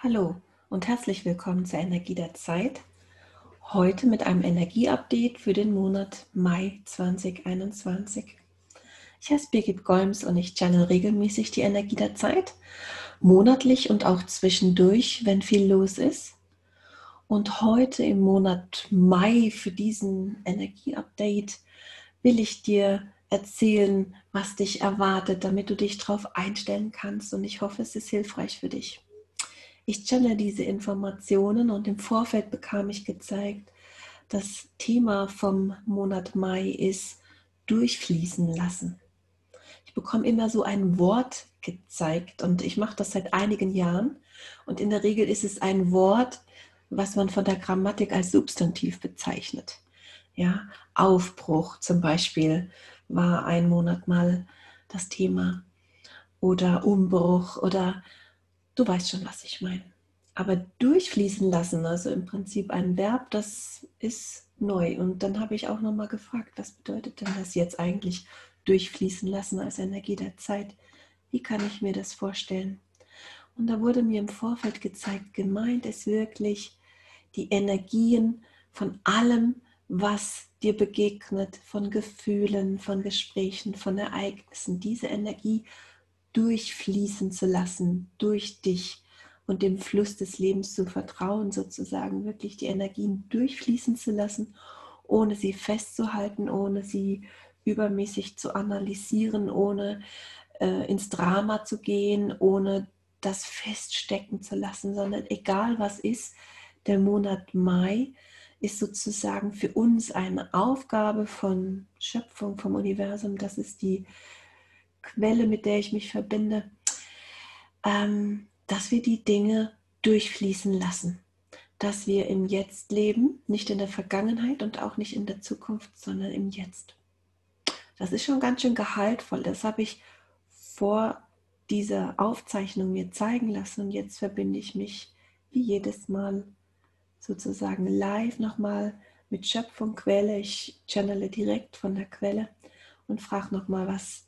Hallo und herzlich willkommen zur Energie der Zeit. Heute mit einem Energieupdate für den Monat Mai 2021. Ich heiße Birgit Golms und ich channel regelmäßig die Energie der Zeit, monatlich und auch zwischendurch, wenn viel los ist. Und heute im Monat Mai für diesen Energieupdate will ich dir erzählen, was dich erwartet, damit du dich darauf einstellen kannst. Und ich hoffe, es ist hilfreich für dich. Ich channel diese Informationen und im Vorfeld bekam ich gezeigt, das Thema vom Monat Mai ist durchfließen lassen. Ich bekomme immer so ein Wort gezeigt und ich mache das seit einigen Jahren und in der Regel ist es ein Wort, was man von der Grammatik als Substantiv bezeichnet. Ja, Aufbruch zum Beispiel war ein Monat mal das Thema oder Umbruch oder Du weißt schon, was ich meine. Aber durchfließen lassen, also im Prinzip ein Verb, das ist neu. Und dann habe ich auch nochmal gefragt, was bedeutet denn das jetzt eigentlich durchfließen lassen als Energie der Zeit? Wie kann ich mir das vorstellen? Und da wurde mir im Vorfeld gezeigt, gemeint ist wirklich die Energien von allem, was dir begegnet, von Gefühlen, von Gesprächen, von Ereignissen, diese Energie durchfließen zu lassen, durch dich und dem Fluss des Lebens zu vertrauen, sozusagen wirklich die Energien durchfließen zu lassen, ohne sie festzuhalten, ohne sie übermäßig zu analysieren, ohne äh, ins Drama zu gehen, ohne das feststecken zu lassen, sondern egal was ist, der Monat Mai ist sozusagen für uns eine Aufgabe von Schöpfung, vom Universum. Das ist die Quelle, mit der ich mich verbinde, ähm, dass wir die Dinge durchfließen lassen. Dass wir im Jetzt leben, nicht in der Vergangenheit und auch nicht in der Zukunft, sondern im Jetzt. Das ist schon ganz schön gehaltvoll. Das habe ich vor dieser Aufzeichnung mir zeigen lassen und jetzt verbinde ich mich wie jedes Mal sozusagen live nochmal mit Schöpfung, Quelle. Ich channele direkt von der Quelle und frage nochmal, was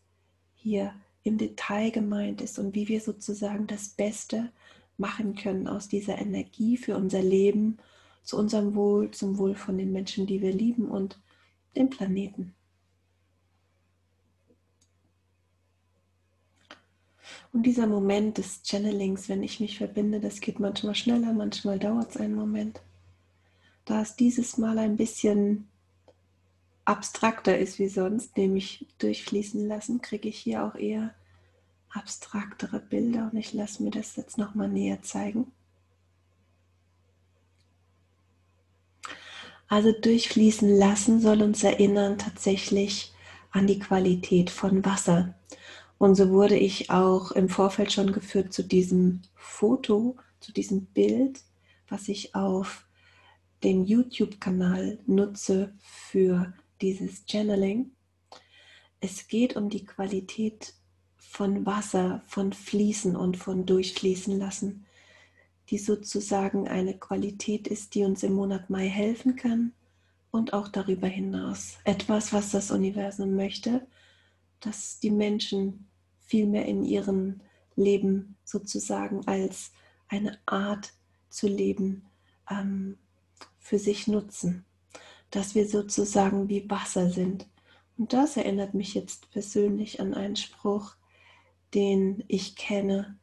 hier im Detail gemeint ist und wie wir sozusagen das Beste machen können aus dieser Energie für unser Leben, zu unserem Wohl, zum Wohl von den Menschen, die wir lieben und dem Planeten. Und dieser Moment des Channelings, wenn ich mich verbinde, das geht manchmal schneller, manchmal dauert es einen Moment. Da ist dieses Mal ein bisschen abstrakter ist wie sonst, nämlich durchfließen lassen, kriege ich hier auch eher abstraktere Bilder und ich lasse mir das jetzt nochmal näher zeigen. Also durchfließen lassen soll uns erinnern tatsächlich an die Qualität von Wasser. Und so wurde ich auch im Vorfeld schon geführt zu diesem Foto, zu diesem Bild, was ich auf dem YouTube-Kanal nutze für dieses Channeling. Es geht um die Qualität von Wasser, von Fließen und von Durchfließen lassen, die sozusagen eine Qualität ist, die uns im Monat Mai helfen kann und auch darüber hinaus. Etwas, was das Universum möchte, dass die Menschen viel mehr in ihrem Leben sozusagen als eine Art zu leben ähm, für sich nutzen dass wir sozusagen wie Wasser sind. Und das erinnert mich jetzt persönlich an einen Spruch, den ich kenne.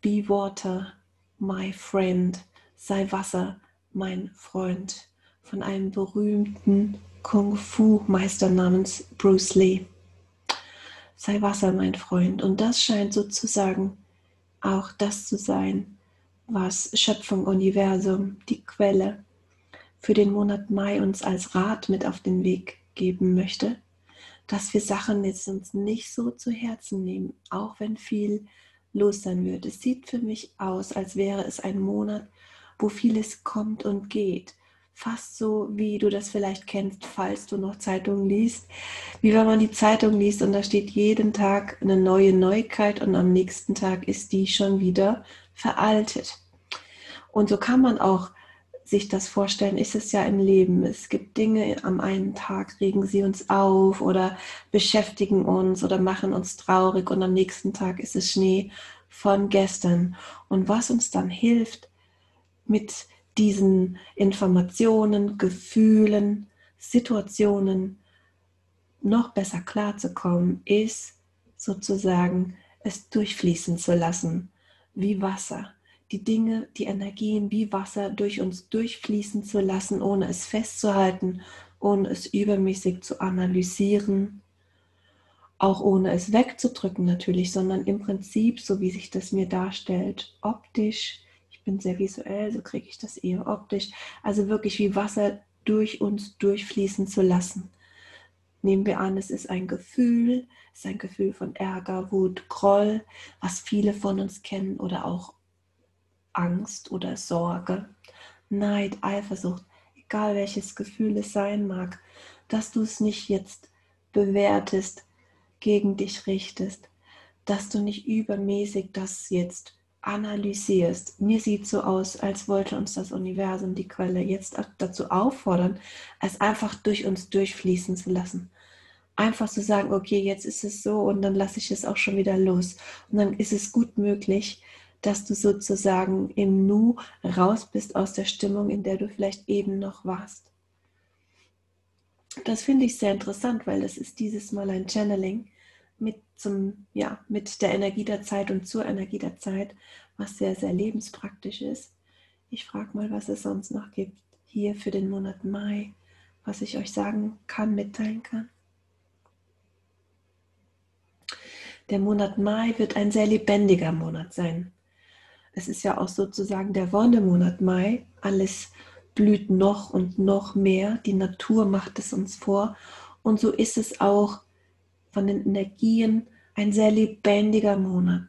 Be water, my friend. Sei Wasser, mein Freund. Von einem berühmten Kung-Fu-Meister namens Bruce Lee. Sei Wasser, mein Freund. Und das scheint sozusagen auch das zu sein, was Schöpfung, Universum, die Quelle, für den Monat Mai uns als Rat mit auf den Weg geben möchte, dass wir Sachen jetzt uns nicht so zu Herzen nehmen, auch wenn viel los sein wird. Es sieht für mich aus, als wäre es ein Monat, wo vieles kommt und geht. Fast so, wie du das vielleicht kennst, falls du noch Zeitungen liest. Wie wenn man die Zeitung liest und da steht jeden Tag eine neue Neuigkeit und am nächsten Tag ist die schon wieder veraltet. Und so kann man auch sich das vorstellen, ist es ja im Leben. Es gibt Dinge, am einen Tag regen sie uns auf oder beschäftigen uns oder machen uns traurig und am nächsten Tag ist es Schnee, von gestern und was uns dann hilft, mit diesen Informationen, Gefühlen, Situationen noch besser klarzukommen, ist sozusagen es durchfließen zu lassen, wie Wasser. Die Dinge, die Energien wie Wasser durch uns durchfließen zu lassen, ohne es festzuhalten, ohne es übermäßig zu analysieren, auch ohne es wegzudrücken natürlich, sondern im Prinzip, so wie sich das mir darstellt, optisch. Ich bin sehr visuell, so kriege ich das eher optisch. Also wirklich wie Wasser durch uns durchfließen zu lassen. Nehmen wir an, es ist ein Gefühl, es ist ein Gefühl von Ärger, Wut, Groll, was viele von uns kennen oder auch Angst oder Sorge, Neid, Eifersucht, egal welches Gefühl es sein mag, dass du es nicht jetzt bewertest, gegen dich richtest, dass du nicht übermäßig das jetzt analysierst. Mir sieht so aus, als wollte uns das Universum, die Quelle, jetzt dazu auffordern, es einfach durch uns durchfließen zu lassen. Einfach zu sagen, okay, jetzt ist es so und dann lasse ich es auch schon wieder los. Und dann ist es gut möglich, dass du sozusagen im Nu raus bist aus der Stimmung, in der du vielleicht eben noch warst. Das finde ich sehr interessant, weil das ist dieses Mal ein Channeling mit, zum, ja, mit der Energie der Zeit und zur Energie der Zeit, was sehr, sehr lebenspraktisch ist. Ich frage mal, was es sonst noch gibt hier für den Monat Mai, was ich euch sagen kann, mitteilen kann. Der Monat Mai wird ein sehr lebendiger Monat sein. Es ist ja auch sozusagen der Wonnemonat Mai. Alles blüht noch und noch mehr. Die Natur macht es uns vor. Und so ist es auch von den Energien ein sehr lebendiger Monat.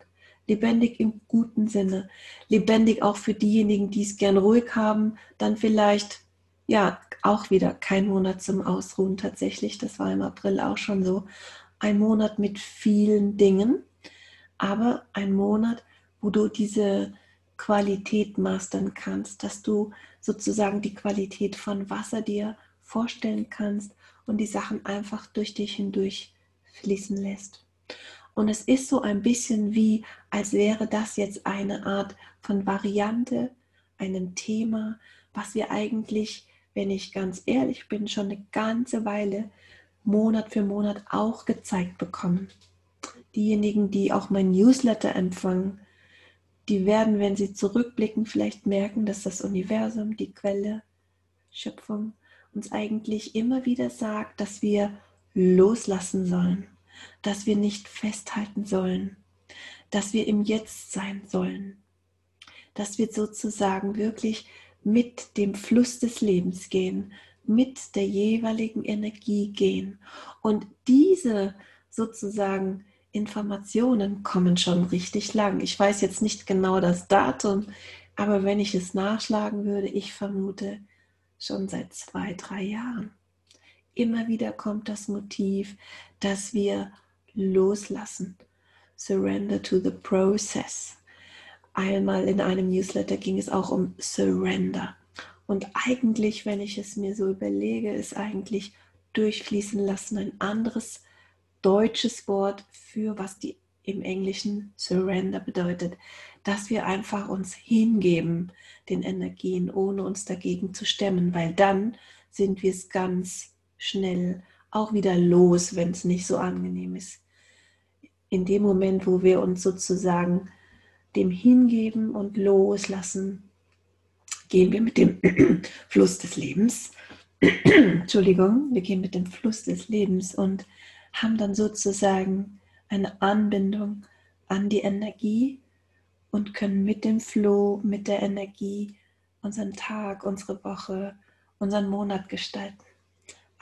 Lebendig im guten Sinne. Lebendig auch für diejenigen, die es gern ruhig haben. Dann vielleicht, ja, auch wieder kein Monat zum Ausruhen tatsächlich. Das war im April auch schon so. Ein Monat mit vielen Dingen, aber ein Monat, wo du diese Qualität mastern kannst, dass du sozusagen die Qualität von Wasser dir vorstellen kannst und die Sachen einfach durch dich hindurch fließen lässt. Und es ist so ein bisschen wie, als wäre das jetzt eine Art von Variante, einem Thema, was wir eigentlich, wenn ich ganz ehrlich bin, schon eine ganze Weile Monat für Monat auch gezeigt bekommen. Diejenigen, die auch mein Newsletter empfangen, die werden, wenn sie zurückblicken, vielleicht merken, dass das Universum, die Quelle, Schöpfung uns eigentlich immer wieder sagt, dass wir loslassen sollen, dass wir nicht festhalten sollen, dass wir im Jetzt sein sollen, dass wir sozusagen wirklich mit dem Fluss des Lebens gehen, mit der jeweiligen Energie gehen. Und diese sozusagen Informationen kommen schon richtig lang. Ich weiß jetzt nicht genau das Datum, aber wenn ich es nachschlagen würde, ich vermute schon seit zwei, drei Jahren immer wieder kommt das Motiv, dass wir loslassen. Surrender to the process. Einmal in einem Newsletter ging es auch um Surrender. Und eigentlich, wenn ich es mir so überlege, ist eigentlich durchfließen lassen ein anderes deutsches Wort für was die im Englischen Surrender bedeutet, dass wir einfach uns hingeben den Energien, ohne uns dagegen zu stemmen, weil dann sind wir es ganz schnell auch wieder los, wenn es nicht so angenehm ist. In dem Moment, wo wir uns sozusagen dem hingeben und loslassen, gehen wir mit dem Fluss des Lebens. Entschuldigung, wir gehen mit dem Fluss des Lebens und haben dann sozusagen eine Anbindung an die Energie und können mit dem Flow, mit der Energie unseren Tag, unsere Woche, unseren Monat gestalten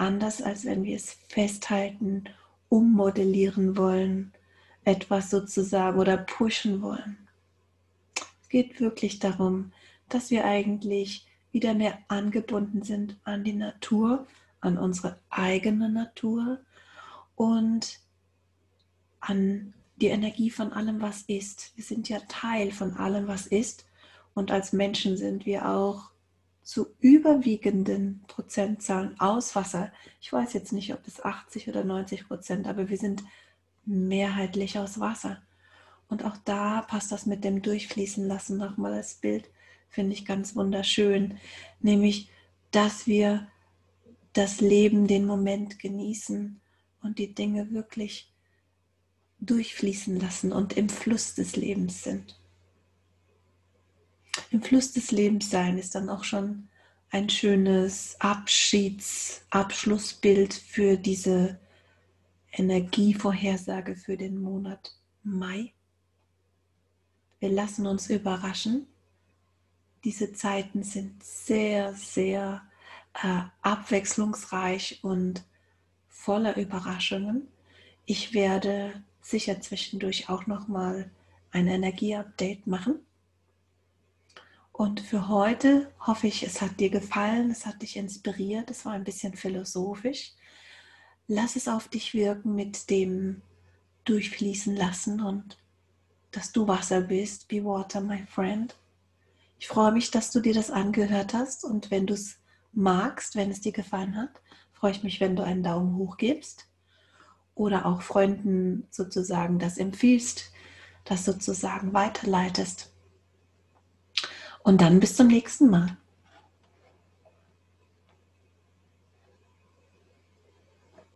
anders, als wenn wir es festhalten, ummodellieren wollen, etwas sozusagen oder pushen wollen. Es geht wirklich darum, dass wir eigentlich wieder mehr angebunden sind an die Natur, an unsere eigene Natur und an die Energie von allem, was ist. Wir sind ja Teil von allem, was ist. Und als Menschen sind wir auch zu überwiegenden Prozentzahlen aus Wasser. Ich weiß jetzt nicht, ob es 80 oder 90 Prozent, aber wir sind mehrheitlich aus Wasser. Und auch da passt das mit dem Durchfließen lassen nochmal das Bild, finde ich ganz wunderschön. Nämlich, dass wir das Leben, den Moment genießen und die Dinge wirklich durchfließen lassen und im Fluss des Lebens sind. Im Fluss des Lebens sein ist dann auch schon ein schönes Abschieds-, Abschlussbild für diese Energievorhersage für den Monat Mai. Wir lassen uns überraschen. Diese Zeiten sind sehr, sehr äh, abwechslungsreich und voller Überraschungen. Ich werde sicher zwischendurch auch noch mal ein Energieupdate machen. Und für heute hoffe ich, es hat dir gefallen, es hat dich inspiriert, es war ein bisschen philosophisch. Lass es auf dich wirken mit dem Durchfließen lassen und dass du Wasser bist. Be water, my friend. Ich freue mich, dass du dir das angehört hast und wenn du es magst, wenn es dir gefallen hat, freue ich mich, wenn du einen Daumen hoch gibst oder auch Freunden sozusagen das empfiehlst, das sozusagen weiterleitest. Und dann bis zum nächsten Mal.